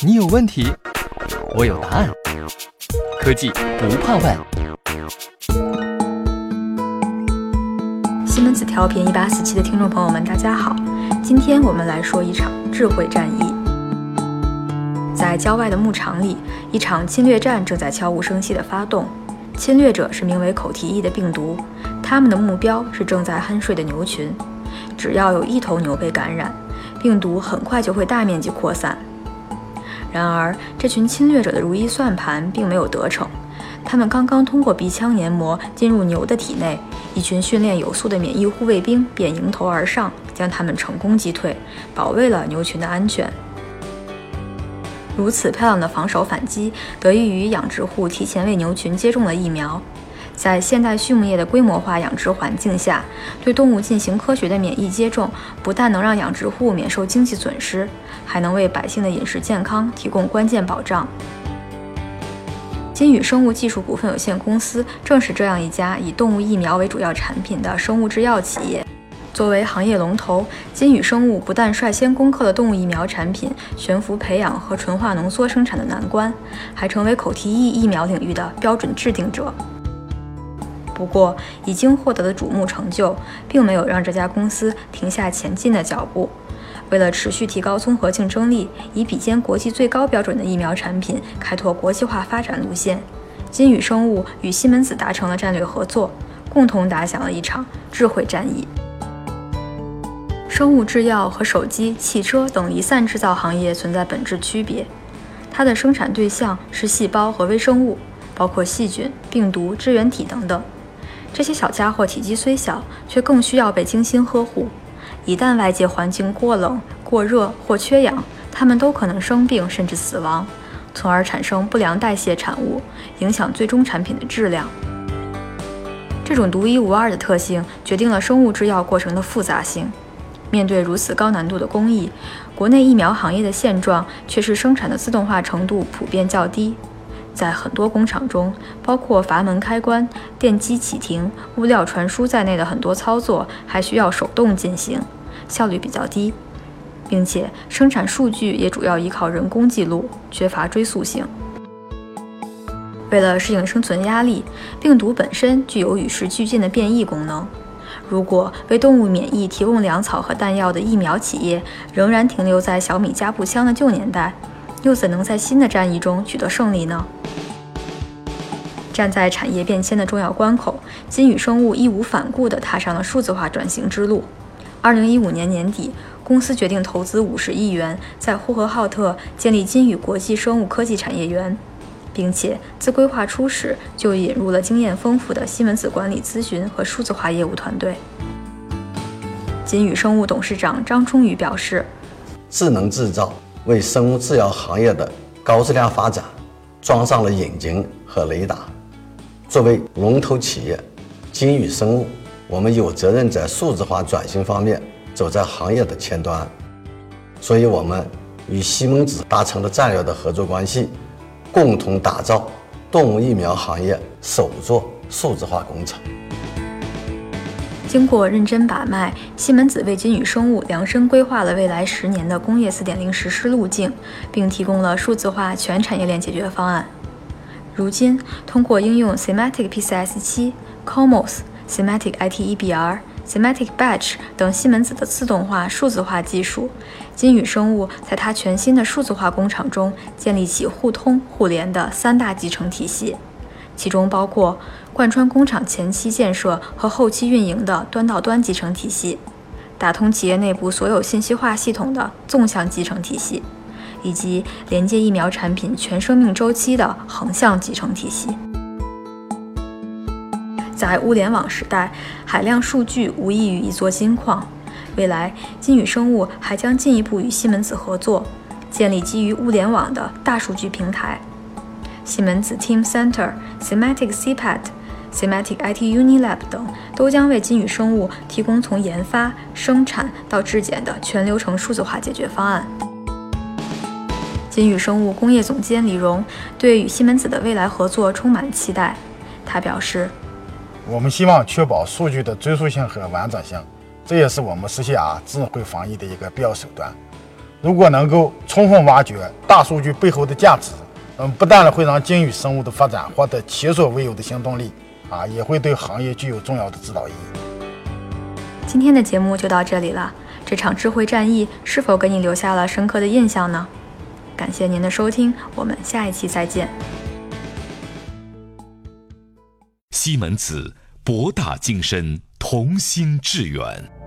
你有问题，我有答案。科技不怕问。西门子调频一八四七的听众朋友们，大家好。今天我们来说一场智慧战役。在郊外的牧场里，一场侵略战正在悄无声息地发动。侵略者是名为口蹄疫的病毒，他们的目标是正在酣睡的牛群。只要有一头牛被感染，病毒很快就会大面积扩散。然而，这群侵略者的如意算盘并没有得逞。他们刚刚通过鼻腔黏膜进入牛的体内，一群训练有素的免疫护卫兵便迎头而上，将他们成功击退，保卫了牛群的安全。如此漂亮的防守反击，得益于养殖户提前为牛群接种了疫苗。在现代畜牧业的规模化养殖环境下，对动物进行科学的免疫接种，不但能让养殖户免受经济损失，还能为百姓的饮食健康提供关键保障。金宇生物技术股份有限公司正是这样一家以动物疫苗为主要产品的生物制药企业。作为行业龙头，金宇生物不但率先攻克了动物疫苗产品悬浮培养和纯化浓缩生产的难关，还成为口蹄疫疫苗领域的标准制定者。不过，已经获得的瞩目成就，并没有让这家公司停下前进的脚步。为了持续提高综合竞争力，以比肩国际最高标准的疫苗产品，开拓国际化发展路线，金宇生物与西门子达成了战略合作，共同打响了一场智慧战役。生物制药和手机、汽车等离散制造行业存在本质区别，它的生产对象是细胞和微生物，包括细菌、病毒、支原体等等。这些小家伙体积虽小，却更需要被精心呵护。一旦外界环境过冷、过热或缺氧，它们都可能生病甚至死亡，从而产生不良代谢产物，影响最终产品的质量。这种独一无二的特性决定了生物制药过程的复杂性。面对如此高难度的工艺，国内疫苗行业的现状却是生产的自动化程度普遍较低。在很多工厂中，包括阀门开关、电机启停、物料传输在内的很多操作还需要手动进行，效率比较低，并且生产数据也主要依靠人工记录，缺乏追溯性。为了适应生存压力，病毒本身具有与时俱进的变异功能。如果为动物免疫提供粮草和弹药的疫苗企业仍然停留在小米加步枪的旧年代，又怎能在新的战役中取得胜利呢？站在产业变迁的重要关口，金宇生物义无反顾地踏上了数字化转型之路。二零一五年年底，公司决定投资五十亿元，在呼和浩特建立金宇国际生物科技产业园，并且自规划初始就引入了经验丰富的西门子管理咨询和数字化业务团队。金宇生物董事长张春雨表示：“智能制造。”为生物制药行业的高质量发展装上了引擎和雷达。作为龙头企业，金宇生物，我们有责任在数字化转型方面走在行业的前端。所以，我们与西门子达成了战略的合作关系，共同打造动物疫苗行业首座数字化工厂。经过认真把脉，西门子为金宇生物量身规划了未来十年的工业4.0实施路径，并提供了数字化全产业链解决方案。如今，通过应用 Semantic PCS7、Comos、Semantic ITEBR、Semantic Batch 等西门子的自动化、数字化技术，金宇生物在它全新的数字化工厂中建立起互通互联的三大集成体系。其中包括贯穿工厂前期建设和后期运营的端到端集成体系，打通企业内部所有信息化系统的纵向集成体系，以及连接疫苗产品全生命周期的横向集成体系。在物联网时代，海量数据无异于一座金矿。未来，金宇生物还将进一步与西门子合作，建立基于物联网的大数据平台。西门子 Team Center、Semantic CPAT、Semantic IT Unilab 等都将为金宇生物提供从研发、生产到质检的全流程数字化解决方案。金宇生物工业总监李荣对与西门子的未来合作充满期待。他表示：“我们希望确保数据的追溯性和完整性，这也是我们实现啊智慧防疫的一个必要手段。如果能够充分挖掘大数据背后的价值，嗯，不但会让鲸鱼生物的发展获得前所未有的行动力，啊，也会对行业具有重要的指导意义。今天的节目就到这里了，这场智慧战役是否给你留下了深刻的印象呢？感谢您的收听，我们下一期再见。西门子，博大精深，同心致远。